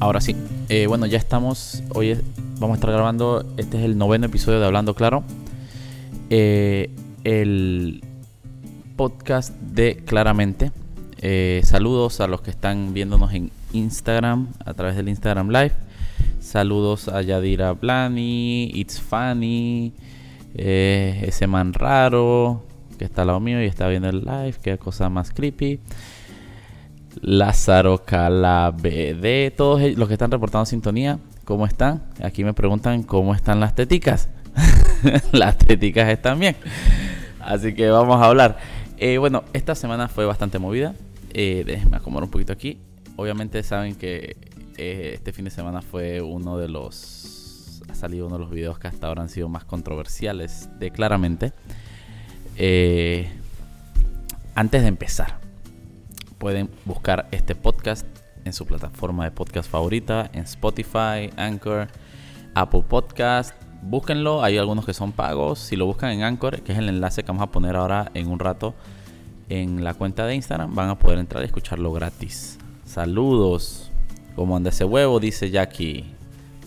Ahora sí, eh, bueno, ya estamos, hoy vamos a estar grabando, este es el noveno episodio de Hablando Claro, eh, el podcast de Claramente. Eh, saludos a los que están viéndonos en Instagram, a través del Instagram Live. Saludos a Yadira Blani, It's Funny, ese man raro que está al lado mío y está viendo el live, qué cosa más creepy. Lázaro Calabede, todos los que están reportando sintonía, ¿cómo están? Aquí me preguntan cómo están las teticas. las teticas están bien. Así que vamos a hablar. Eh, bueno, esta semana fue bastante movida. Eh, déjenme acomodar un poquito aquí. Obviamente saben que eh, este fin de semana fue uno de los... Ha salido uno de los videos que hasta ahora han sido más controversiales de claramente. Eh, antes de empezar, pueden buscar este podcast en su plataforma de podcast favorita, en Spotify, Anchor, Apple Podcast. Búsquenlo, hay algunos que son pagos. Si lo buscan en Anchor, que es el enlace que vamos a poner ahora en un rato en la cuenta de Instagram, van a poder entrar y escucharlo gratis. Saludos. ¿Cómo anda ese huevo? Dice Jackie.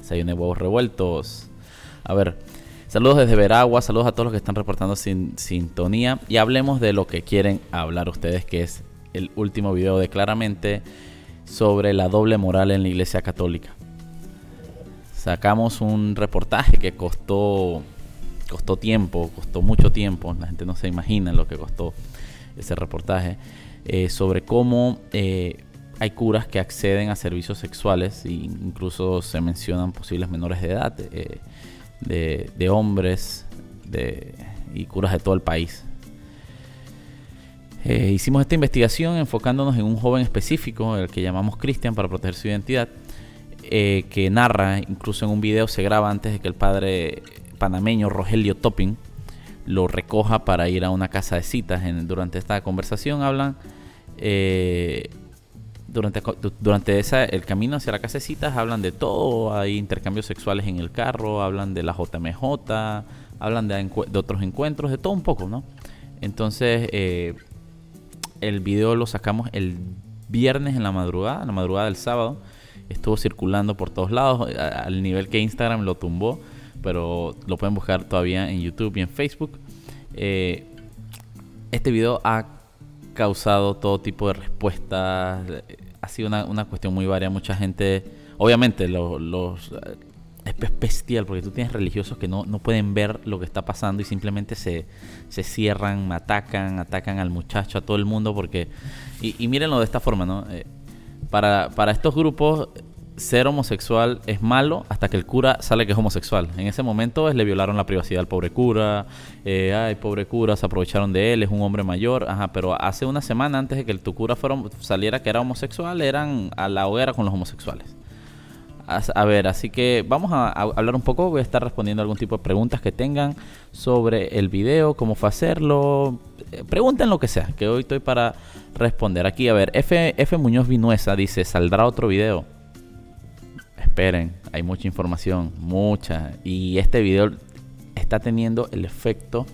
de huevos revueltos. A ver, saludos desde Veragua, saludos a todos los que están reportando sin sintonía y hablemos de lo que quieren hablar ustedes, que es el último video de claramente sobre la doble moral en la Iglesia Católica. Sacamos un reportaje que costó costó tiempo, costó mucho tiempo, la gente no se imagina lo que costó ese reportaje, eh, sobre cómo eh, hay curas que acceden a servicios sexuales e incluso se mencionan posibles menores de edad, eh, de, hombres y curas de todo el país. Eh, hicimos esta investigación enfocándonos en un joven específico, el que llamamos Cristian para proteger su identidad, eh, que narra, incluso en un video se graba antes de que el padre panameño Rogelio Topping lo recoja para ir a una casa de citas. durante esta conversación hablan, eh, durante, durante esa, el camino hacia la casa de citas hablan de todo, hay intercambios sexuales en el carro, hablan de la JMJ, hablan de otros encuentros, de todo un poco, ¿no? Entonces, el video lo sacamos el viernes en la madrugada, en la madrugada del sábado. Estuvo circulando por todos lados, al nivel que Instagram lo tumbó, pero lo pueden buscar todavía en YouTube y en Facebook. Eh, este video ha causado todo tipo de respuestas. Ha sido una, cuestión muy varia. Mucha gente, obviamente, los es bestial porque tú tienes religiosos que no, pueden ver lo que está pasando y simplemente se, se cierran, atacan, atacan al muchacho, a todo el mundo porque... Y, y mírenlo de esta forma, ¿no? Eh, para, para estos grupos ser homosexual es malo hasta que el cura sale que es homosexual. En ese momento le violaron la privacidad al pobre cura. Eh, ay, pobre cura, se aprovecharon de él, es un hombre mayor. Ajá, pero hace una semana antes de que tu cura saliera que era homosexual, eran a la hoguera con los homosexuales. A, ver, así que vamos a, hablar un poco. Voy a estar respondiendo algún tipo de preguntas que tengan sobre el video, cómo fue hacerlo. Eh, pregunten lo que sea, que hoy estoy para responder. Aquí, a ver, F, F Muñoz Vinuesa dice: ¿Saldrá otro video? Esperen, hay mucha información, mucha. Y este video está teniendo el efecto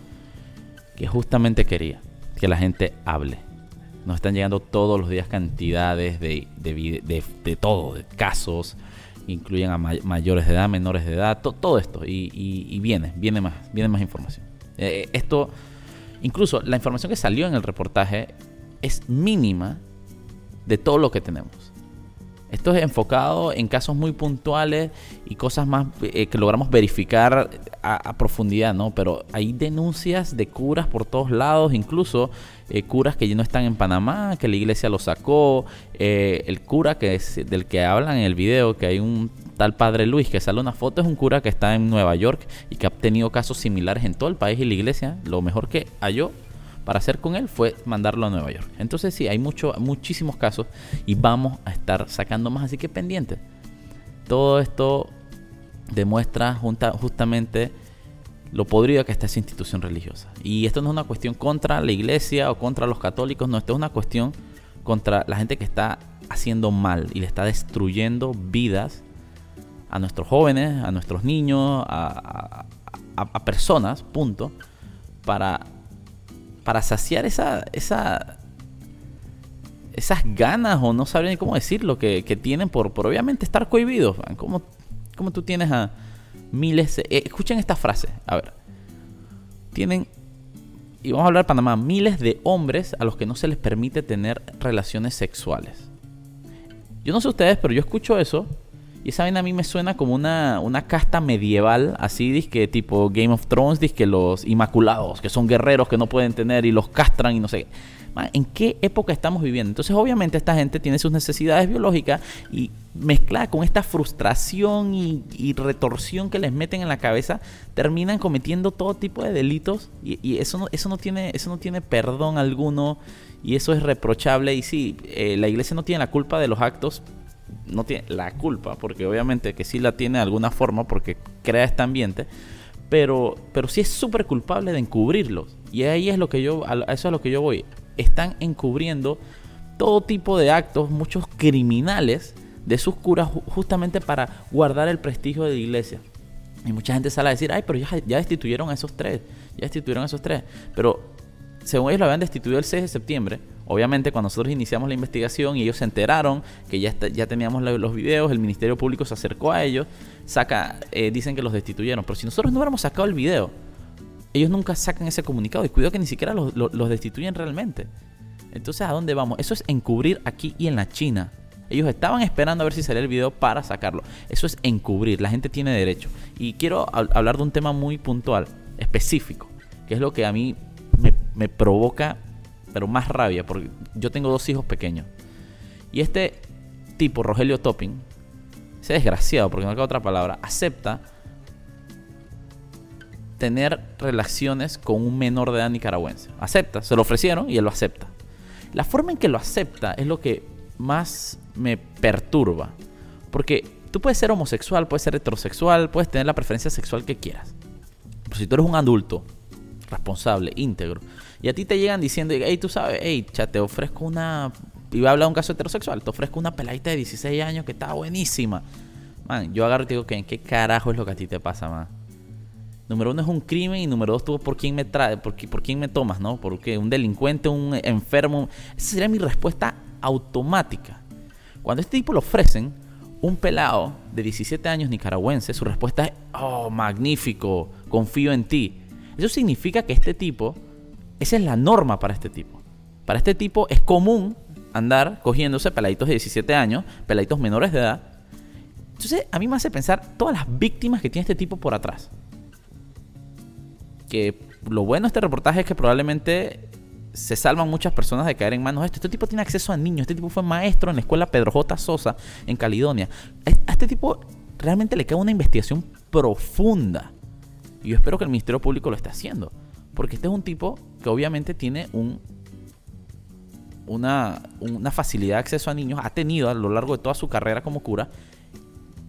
que justamente quería: que la gente hable. Nos están llegando todos los días cantidades de, de, de todo, de casos incluyen a mayores de edad, menores de edad, todo esto. Y, viene, viene más, viene más información. Eh, eh, esto, incluso la información que salió en el reportaje es mínima de todo lo que tenemos. Esto es enfocado en casos muy puntuales y cosas más eh, que logramos verificar a, profundidad, ¿no? Pero hay denuncias de curas por todos lados, incluso eh, curas que ya no están en Panamá, que la iglesia lo sacó, eh, el cura que es, del que hablan en el video, que hay un tal padre Luis que sale una foto, es un cura que está en Nueva York y que ha tenido casos similares en todo el país y la iglesia, lo mejor que halló para hacer con él fue mandarlo a Nueva York. Entonces sí, hay mucho, muchísimos casos y vamos a estar sacando más, así que pendiente. Todo esto demuestra justamente lo podrido que está esa institución religiosa. Y esto no es una cuestión contra la iglesia o contra los católicos, no, esto es una cuestión contra la gente que está haciendo mal y le está destruyendo vidas a nuestros jóvenes, a nuestros niños, a, personas, punto, para, para saciar esa, esa, esas ganas o no sabría ni cómo decirlo que, que tienen por, por obviamente estar cohibidos. ¿Cómo, ¿Cómo, tú tienes a miles... Eh, escuchen esta frase, a ver. Tienen, y vamos a hablar de Panamá, miles de hombres a los que no se les permite tener relaciones sexuales. Yo no sé ustedes, pero yo escucho eso y esa vaina a mí me suena como una, una casta medieval, así, que tipo Game of Thrones, que los inmaculados, que son guerreros que no pueden tener y los castran y no sé. ¿En qué época estamos viviendo? Entonces, obviamente, esta gente tiene sus necesidades biológicas y mezclada con esta frustración y, retorsión que les meten en la cabeza, terminan cometiendo todo tipo de delitos y, eso, no, eso, no tiene, eso no tiene perdón alguno y eso es reprochable. Y sí, eh, la iglesia no tiene la culpa de los actos no tiene la culpa, porque obviamente que sí la tiene de alguna forma porque crea este ambiente, pero, pero sí es súper culpable de encubrirlos. Y ahí es lo que yo, a eso es a lo que yo voy. Están encubriendo todo tipo de actos, muchos criminales de sus curas justamente para guardar el prestigio de la iglesia. Y mucha gente sale a decir, ay, pero ya, ya destituyeron a esos tres, ya destituyeron a esos tres. Pero según ellos lo habían destituido el 6 de septiembre, obviamente cuando nosotros iniciamos la investigación y ellos se enteraron que ya, ya teníamos los videos, el Ministerio Público se acercó a ellos, saca, eh, dicen que los destituyeron. Pero si nosotros no hubiéramos sacado el video, ellos nunca sacan ese comunicado y cuidado que ni siquiera los, los destituyen realmente. Entonces, ¿a dónde vamos? Eso es encubrir aquí y en la China. Ellos estaban esperando a ver si salía el video para sacarlo. Eso es encubrir. La gente tiene derecho. Y quiero hablar de un tema muy puntual, específico, que es lo que a mí me, provoca, pero más rabia, porque yo tengo dos hijos pequeños. Y este tipo, Rogelio Topping, ese desgraciado, porque no hay otra palabra, acepta tener relaciones con un menor de edad nicaragüense. Acepta, se lo ofrecieron y él lo acepta. La forma en que lo acepta es lo que más me perturba. Porque tú puedes ser homosexual, puedes ser heterosexual, puedes tener la preferencia sexual que quieras. Pero si tú eres un adulto responsable, íntegro. Y a ti te llegan diciendo, hey, tú sabes, hey, cha, te ofrezco una... Iba a hablar de un caso heterosexual, te ofrezco una peladita de 16 años que está buenísima. Man, yo agarro y te digo, ¿qué, ¿qué carajo es lo que a ti te pasa, man? Número uno es un crimen y número dos, tú por quién me trae, por, quién me tomas, ¿no? Porque un delincuente, un enfermo. Esa sería mi respuesta automática. Cuando este tipo lo ofrecen, un pelado de 17 años nicaragüense, su respuesta es, oh, magnífico, confío en ti. Eso significa que este tipo, esa es la norma para este tipo. Para este tipo es común andar cogiéndose peladitos de 17 años, peladitos menores de edad. Entonces a mí me hace pensar todas las víctimas que tiene este tipo por atrás. Que lo bueno de este reportaje es que probablemente se salvan muchas personas de caer en manos de esto. Este tipo tiene acceso a niños. Este tipo fue maestro en la escuela Pedro J. Sosa en Caledonia. A este tipo realmente le queda una investigación profunda. Y yo espero que el Ministerio Público lo esté haciendo. Porque este es un tipo que obviamente tiene un, una, una facilidad de acceso a niños, ha tenido a lo largo de toda su carrera como cura,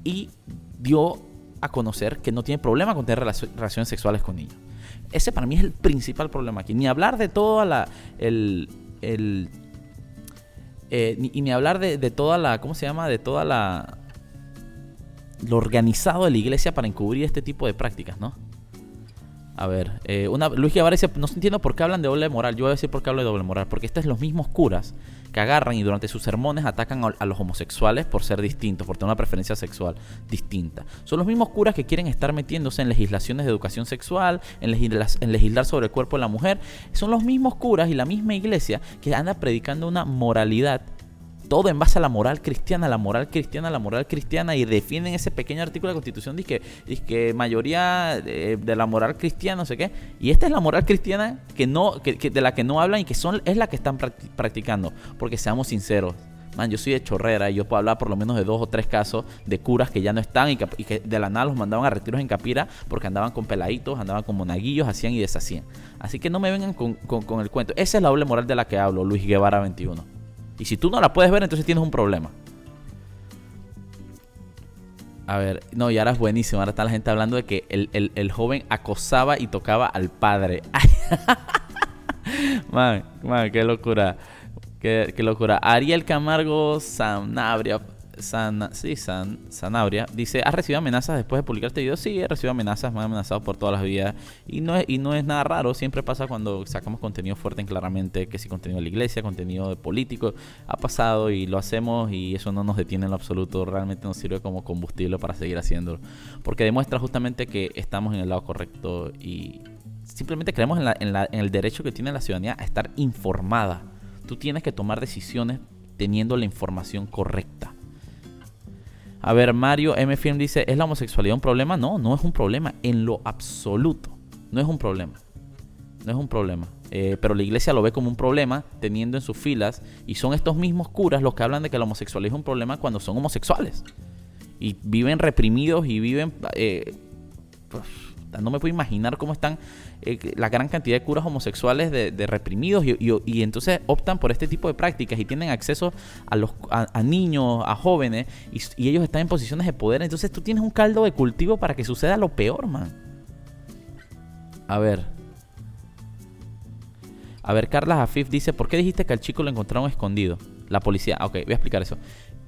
y dio a conocer que no tiene problema con tener relaciones sexuales con niños. Ese para mí es el principal problema aquí. Ni hablar de toda la. El, el eh, ni, ni, hablar de, de, toda la. ¿Cómo se llama? De toda la. Lo organizado de la iglesia para encubrir este tipo de prácticas, ¿no? A ver, eh, una, Luis Guevara dice, no entiendo por qué hablan de doble moral. Yo voy a decir por qué hablo de doble moral. Porque estos son los mismos curas que agarran y durante sus sermones atacan a, los homosexuales por ser distintos, por tener una preferencia sexual distinta. Son los mismos curas que quieren estar metiéndose en legislaciones de educación sexual, en, en legislar sobre el cuerpo de la mujer. Son los mismos curas y la misma iglesia que anda predicando una moralidad todo en base a la moral cristiana, la moral cristiana, la moral cristiana, y defienden ese pequeño artículo de la Constitución, dice que, que mayoría de, la moral cristiana, no sé qué, y esta es la moral cristiana que no, que, de la que no hablan y que son, es la que están practicando, porque seamos sinceros. Man, yo soy de chorrera y yo puedo hablar por lo menos de dos o tres casos de curas que ya no están y que, de la nada los mandaban a retiros en Capira porque andaban con peladitos, andaban con monaguillos, hacían y deshacían. Así que no me vengan con, con el cuento. Esa es la doble moral de la que hablo, Luis Guevara 21. Y si tú no la puedes ver, entonces tienes un problema. A ver, no, y ahora es buenísimo. Ahora está la gente hablando de que el, joven acosaba y tocaba al padre. man, man, qué locura. Qué, locura. Ariel Camargo Sanabria. San, sí, San, Sanabria dice, ¿has recibido amenazas después de publicar este video? Sí, he recibido amenazas, me han amenazado por todas las vías. Y no, es, y no es nada raro, siempre pasa cuando sacamos contenido fuerte en claramente, que si contenido de la iglesia, contenido de político, ha pasado y lo hacemos y eso no nos detiene en absoluto, realmente nos sirve como combustible para seguir haciéndolo. Porque demuestra justamente que estamos en el lado correcto y simplemente creemos en el derecho que tiene la ciudadanía a estar informada. Tú tienes que tomar decisiones teniendo la información correcta. A ver, Mario M. Film dice, ¿es la homosexualidad un problema? No, no es un problema en lo absoluto. No es un problema. No es un problema. Eh, pero la iglesia lo ve como un problema teniendo en sus filas y son estos mismos curas los que hablan de que la homosexualidad es un problema cuando son homosexuales. Y viven reprimidos y viven... Eh, pues, no me puedo imaginar cómo están eh, la gran cantidad de curas homosexuales de, reprimidos y, entonces optan por este tipo de prácticas y tienen acceso a, los, a, niños, a jóvenes y, ellos están en posiciones de poder. Entonces tú tienes un caldo de cultivo para que suceda lo peor, man. A ver. A ver, Carla Jafif dice, ¿por qué dijiste que al chico lo encontraron escondido? La policía. Ok, voy a explicar eso.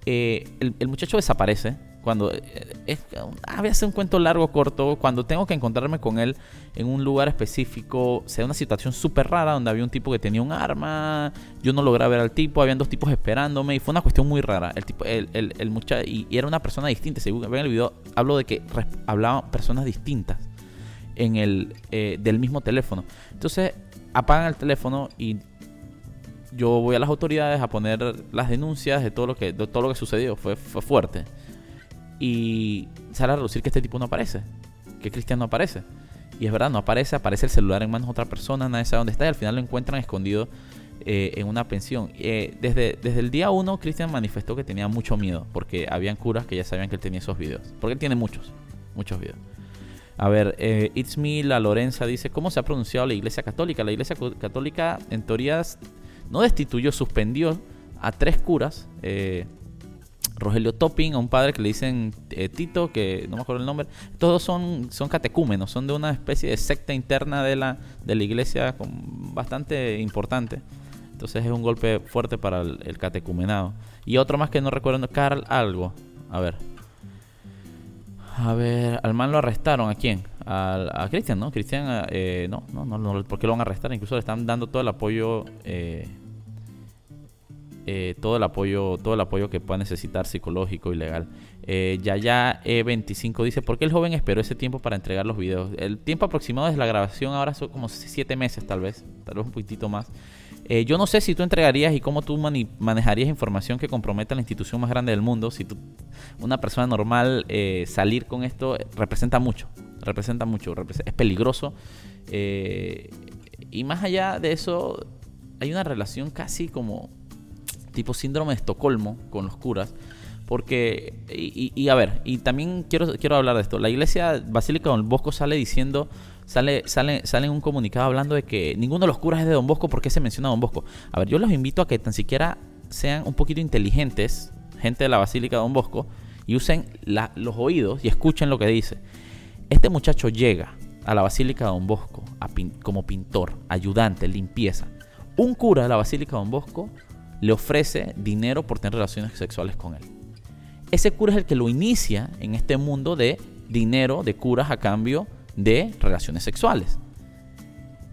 Eh, el muchacho desaparece cuando eh, es, a veces un cuento largo corto, cuando tengo que encontrarme con él en un lugar específico, sea una situación súper rara donde había un tipo que tenía un arma, yo no logré ver al tipo, habían dos tipos esperándome y fue una cuestión muy rara. El tipo, el, el, muchacho, y, era una persona distinta, según ven el video, hablo de que hablaban personas distintas en el eh, del mismo teléfono. Entonces apagan el teléfono y yo voy a las autoridades a poner las denuncias de todo lo que de todo lo que sucedió, fue, fue fuerte y sale a reducir que este tipo no aparece, que Cristian no aparece. Y es verdad, no aparece, aparece el celular en manos de otra persona, nadie sabe dónde está y al final lo encuentran escondido eh, en una pensión. Eh, desde, desde el día 1, Cristian manifestó que tenía mucho miedo porque habían curas que ya sabían que él tenía esos videos. Porque él tiene muchos, muchos videos. A ver, eh, It's Me, la Lorenza dice, ¿cómo se ha pronunciado la Iglesia Católica? La Iglesia Católica en teorías no destituyó, suspendió a tres curas. Eh, Rogelio Topping, a un padre que le dicen eh, Tito, que no me acuerdo el nombre. Todos son, son catecúmenos, son de una especie de secta interna de la, de la iglesia con, bastante importante. Entonces es un golpe fuerte para el, catecumenado. Y otro más que no recuerdo, Carl algo. A ver. A ver, al man lo arrestaron. ¿A quién? A, Cristian, ¿no? Cristian, eh, no, no, no, no, ¿por qué lo van a arrestar? Incluso le están dando todo el apoyo eh, eh, todo el apoyo todo el apoyo que pueda necesitar psicológico y legal. Eh, ya E25 dice, ¿por qué el joven esperó ese tiempo para entregar los videos? El tiempo aproximado desde la grabación ahora son como 7 meses tal vez, tal vez un poquitito más. Eh, yo no sé si tú entregarías y cómo tú manejarías información que comprometa a la institución más grande del mundo. Si tú, una persona normal eh, salir con esto representa mucho, representa mucho, es peligroso. y más allá de eso, hay una relación casi como tipo síndrome de Estocolmo con los curas. Porque, y, a ver, y también quiero, quiero hablar de esto. La iglesia Basílica Don Bosco sale diciendo, sale, sale, sale en un comunicado hablando de que ninguno de los curas es de Don Bosco. ¿Por qué se menciona Don Bosco? A ver, yo los invito a que tan siquiera sean un poquito inteligentes, gente de la Basílica Don Bosco, y usen los oídos y escuchen lo que dice. Este muchacho llega a la Basílica Don Bosco como pintor, ayudante, limpieza. Un cura de la Basílica Don Bosco le ofrece dinero por tener relaciones sexuales con él. Ese cura es el que lo inicia en este mundo de dinero, de curas a cambio de relaciones sexuales.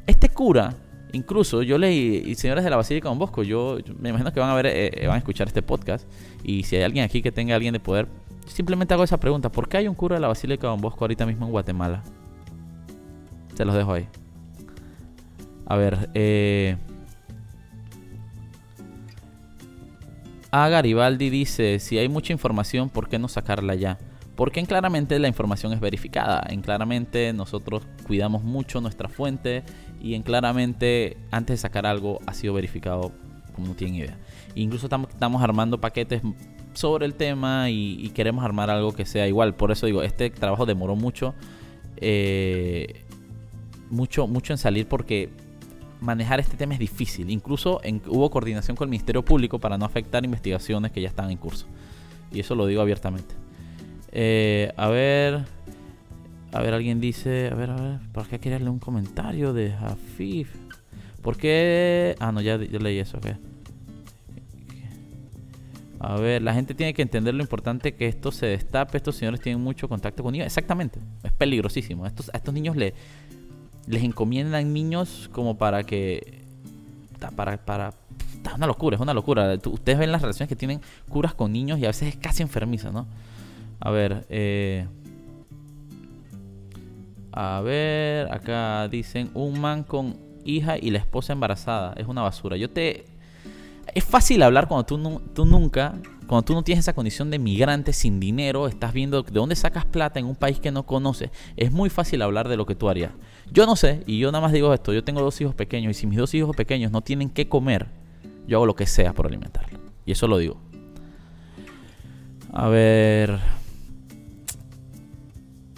Este cura, incluso yo leí, y señores de la Basílica Don Bosco, yo, me imagino que van a ver, eh, eh, van a escuchar este podcast, y si hay alguien aquí que tenga alguien de poder, simplemente hago esa pregunta, ¿por qué hay un cura de la Basílica Don Bosco ahorita mismo en Guatemala? Se los dejo ahí. A ver, eh, A Garibaldi dice, si hay mucha información, ¿por qué no sacarla ya? Porque en Claramente la información es verificada. En Claramente nosotros cuidamos mucho nuestra fuente y en Claramente antes de sacar algo ha sido verificado como no tienen idea. Incluso estamos armando paquetes sobre el tema y, queremos armar algo que sea igual. Por eso digo, este trabajo demoró mucho. Eh, mucho, mucho en salir porque manejar este tema es difícil. Incluso hubo coordinación con el Ministerio Público para no afectar investigaciones que ya están en curso. Y eso lo digo abiertamente. Eh, a ver. A ver, alguien dice. A ver, a ver. ¿Por qué quería un comentario de Jafif? ¿Por qué.? Ah, no, ya, leí eso. A ver, la gente tiene que entender lo importante que esto se destape. Estos señores tienen mucho contacto con niños. Exactamente. Es peligrosísimo. Estos, a estos niños le, les encomiendan niños como para que... Para, para, es una locura, es una locura. Ustedes ven las relaciones que tienen curas con niños y a veces es casi enfermiza, ¿no? A ver, eh... A ver, acá dicen un man con hija y la esposa embarazada. Es una basura. Yo te es fácil hablar cuando tú, tú nunca, cuando tú no tienes esa condición de migrante sin dinero, estás viendo de dónde sacas plata en un país que no conoces. Es muy fácil hablar de lo que tú harías. Yo no sé, y yo nada más digo esto, yo tengo dos hijos pequeños y si mis dos hijos pequeños no tienen que comer, yo hago lo que sea por alimentarlos. Y eso lo digo. A ver.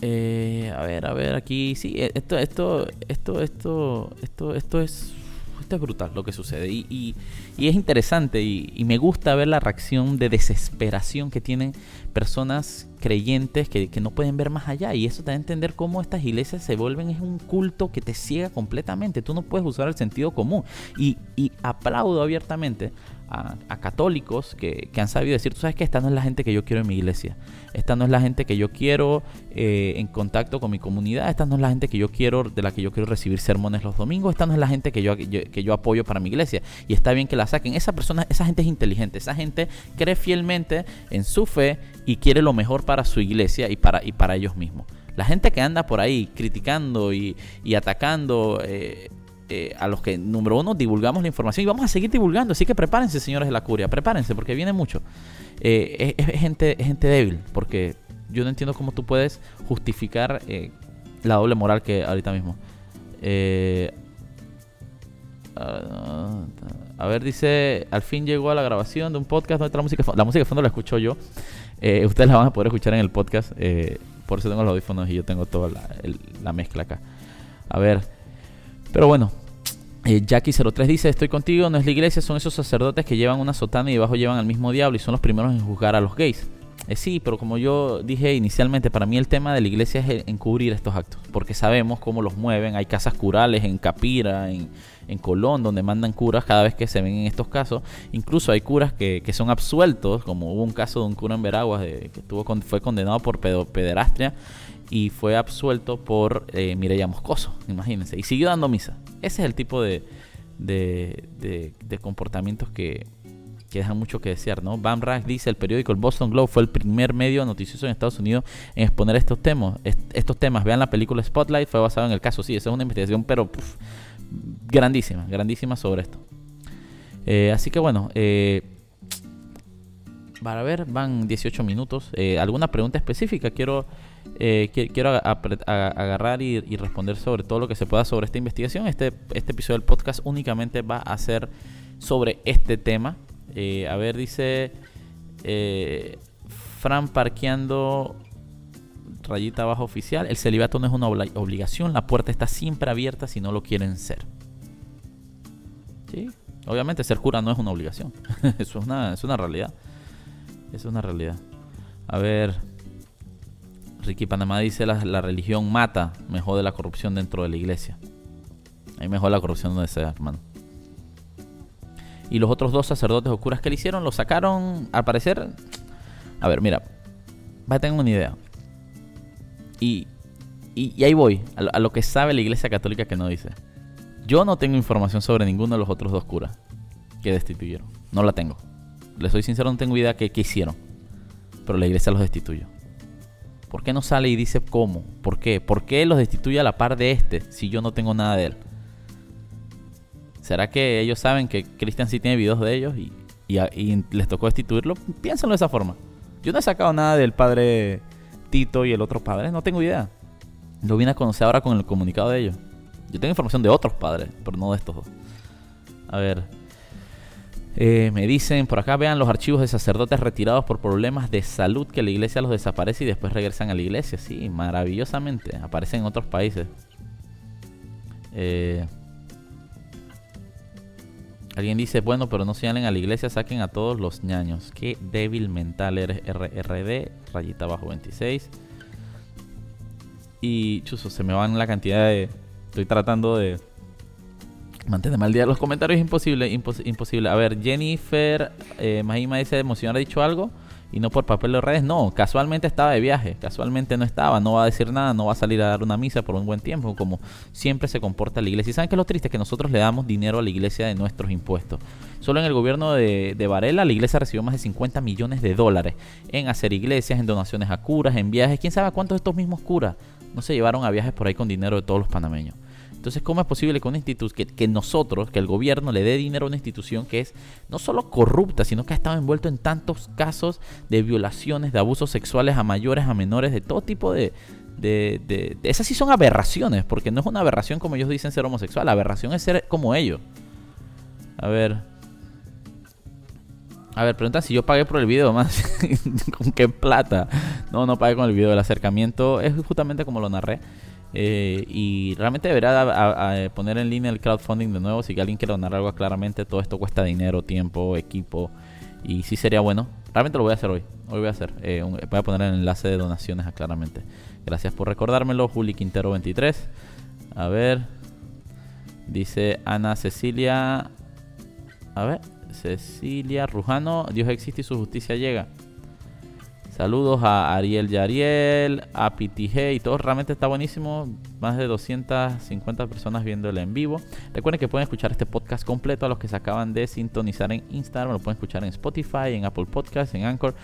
Eh, a ver, a ver, aquí sí, esto, esto, esto, esto, esto, esto es es brutal lo que sucede. Y, es interesante y, me gusta ver la reacción de desesperación que tienen personas creyentes que, que, no pueden ver más allá. Y eso te da a entender cómo estas iglesias se vuelven es un culto que te ciega completamente. Tú no puedes usar el sentido común. Y, y aplaudo abiertamente a, católicos que, han sabido decir, tú sabes que esta no es la gente que yo quiero en mi iglesia, esta no es la gente que yo quiero eh, en contacto con mi comunidad, esta no es la gente que yo quiero, de la que yo quiero recibir sermones los domingos, esta no es la gente que yo, que yo apoyo para mi iglesia. Y está bien que la saquen. Esa persona, esa gente es inteligente, esa gente cree fielmente en su fe y quiere lo mejor para su iglesia y para, y para ellos mismos. La gente que anda por ahí criticando y, atacando eh, eh, a los que, número uno, divulgamos la información y vamos a seguir divulgando. Así que prepárense, señores de la curia, prepárense, porque viene mucho. Eh, es, gente, es gente débil, porque yo no entiendo cómo tú puedes justificar eh, la doble moral que ahorita mismo. a ver, dice, al fin llegó a la grabación de un podcast donde la música La música de fondo la escucho yo. ustedes la van a poder escuchar en el podcast. por eso tengo los audífonos y yo tengo toda la mezcla acá. A ver, pero bueno, eh, Jackie03 dice, estoy contigo, no es la iglesia, son esos sacerdotes que llevan una sotana y debajo llevan al mismo diablo y son los primeros en juzgar a los gays. Eh, sí, pero como yo dije inicialmente, para mí el tema de la iglesia es encubrir estos actos, porque sabemos cómo los mueven, hay casas curales en Capira, en, Colón, donde mandan curas cada vez que se ven en estos casos. Incluso hay curas que, son absueltos, como hubo un caso de un cura en Veraguas de, que tuvo, fue condenado por pederastria y fue absuelto por eh, Mireya Moscoso, imagínense, y siguió dando misa. Ese es el tipo de, de, comportamientos que, que dejan mucho que desear, ¿no? Bam Rack dice, el periódico el Boston Globe fue el primer medio noticioso en Estados Unidos en exponer estos temas. estos temas, vean la película Spotlight, fue basado en el caso, sí, esa es una investigación, pero grandísima, grandísima sobre esto. Eh, así que bueno, eh, para ver, van 18 minutos. Eh, ¿Alguna pregunta específica? Quiero eh, quiero agarrar y, responder sobre todo lo que se pueda sobre esta investigación. Este, este episodio del podcast únicamente va a ser sobre este tema. Eh, a ver, dice eh, Fran parqueando rayita abajo oficial. El celibato no es una obligación, la puerta está siempre abierta si no lo quieren ser. ¿Sí? Obviamente ser cura no es una obligación. Eso es una, es una realidad. Es una realidad. A ver, Ricky Panamá dice la, la religión mata, mejor de la corrupción dentro de la iglesia. Ahí mejor la corrupción donde sea, hermano. Y los otros dos sacerdotes o curas que le hicieron, lo sacaron, al parecer... A ver, mira, va a tener una idea. Y, y, ahí voy, a lo, que sabe la iglesia católica que no dice. Yo no tengo información sobre ninguno de los otros dos curas que destituyeron. No la tengo. Les soy sincero, no tengo idea qué, qué hicieron. Pero la iglesia los destituyó. ¿Por qué no sale y dice cómo? ¿Por qué? ¿Por qué los destituye a la par de este si yo no tengo nada de él? ¿Será que ellos saben que Cristian sí tiene videos de ellos y, les tocó destituirlo? Piénsenlo de esa forma. Yo no he sacado nada del padre Tito y el otro padre, no tengo idea. Lo vine a conocer ahora con el comunicado de ellos. Yo tengo información de otros padres, pero no de estos dos. A ver, eh, me dicen, por acá vean los archivos de sacerdotes retirados por problemas de salud que la iglesia los desaparece y después regresan a la iglesia. Sí, maravillosamente. Aparecen en otros países. Eh, alguien dice, bueno, pero no señalen a la iglesia, saquen a todos los ñaños. Qué débil mental eres, RRD, rayita bajo 26. Y, chuso, se me van la cantidad de... Estoy tratando de Mantenerme al día los comentarios imposible, imposible. A ver, Jennifer eh, Mahima dice, emocionar ha dicho algo y no por papel de redes. No, casualmente estaba de viaje, casualmente no estaba, no va a decir nada, no va a salir a dar una misa por un buen tiempo, como siempre se comporta la iglesia. ¿Y saben qué es lo triste? Que nosotros le damos dinero a la iglesia de nuestros impuestos. Solo en el gobierno de, de Varela la iglesia recibió más de 50 millones de dólares en hacer iglesias, en donaciones a curas, en viajes. ¿Quién sabe cuántos de estos mismos curas no se llevaron a viajes por ahí con dinero de todos los panameños? Entonces, ¿cómo es posible que una institución, que, nosotros, que el gobierno le dé dinero a una institución que es no solo corrupta, sino que ha estado envuelto en tantos casos de violaciones, de abusos sexuales a mayores, a menores, de todo tipo de, de, de, esas sí son aberraciones, porque no es una aberración como ellos dicen ser homosexual, la aberración es ser como ellos. A ver. A ver, preguntan si yo pagué por el video más. ¿Con qué plata? No, no pagué con el video. El acercamiento es justamente como lo narré. Eh, y realmente deberá poner en línea el crowdfunding de nuevo. Si alguien quiere donar algo claramente, todo esto cuesta dinero, tiempo, equipo. Y sí sería bueno. Realmente lo voy a hacer hoy. Hoy voy a hacer. Eh, voy a poner el enlace de donaciones a claramente. Gracias por recordármelo, Juli Quintero 23. A ver. Dice Ana Cecilia. A ver. Cecilia Rujano. Dios existe y su justicia llega. Saludos a Ariel Yariel, a PTG y todo. Realmente está buenísimo. Más de 250 personas viéndolo en vivo. Recuerden que pueden escuchar este podcast completo a los que se acaban de sintonizar en Instagram. Lo pueden escuchar en Spotify, en Apple Podcasts, en Anchor.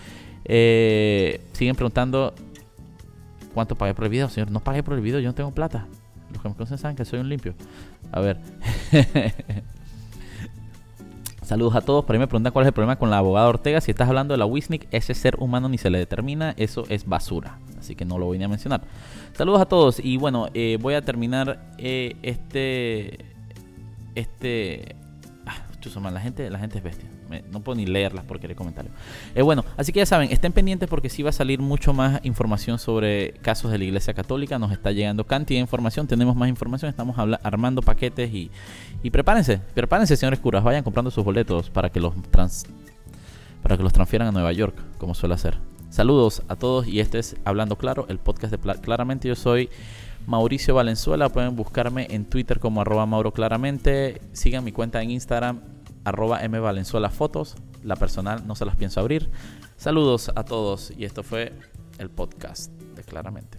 Eh, siguen preguntando cuánto pagué por el video. Señor, no pagué por el video, yo no tengo plata. Los que me conocen saben que soy un limpio. A ver. Saludos a todos. Por ahí me preguntan cuál es el problema con la abogada Ortega. Si estás hablando de la Wisnik, ese ser humano ni se le determina. Eso es basura. Así que no lo voy a mencionar. Saludos a todos. Y bueno, eh, voy a terminar eh, este. Este. La gente, la gente es bestia no puedo ni leerlas porque hay comentarios. Eh, bueno, así que ya saben, estén pendientes porque sí va a salir mucho más información sobre casos de la Iglesia Católica. Nos está llegando cantidad de información, tenemos más información, estamos armando paquetes y, y prepárense, prepárense, señores curas, vayan comprando sus boletos para que los trans para que los transfieran a Nueva York, como suele hacer. Saludos a todos y este es Hablando Claro, el podcast de Claramente. Yo soy Mauricio Valenzuela. Pueden buscarme en Twitter como arroba Mauro Claramente. Sigan mi cuenta en Instagram arroba M Valenzuela Fotos. La personal no se las pienso abrir. Saludos a todos y esto fue el podcast de Claramente.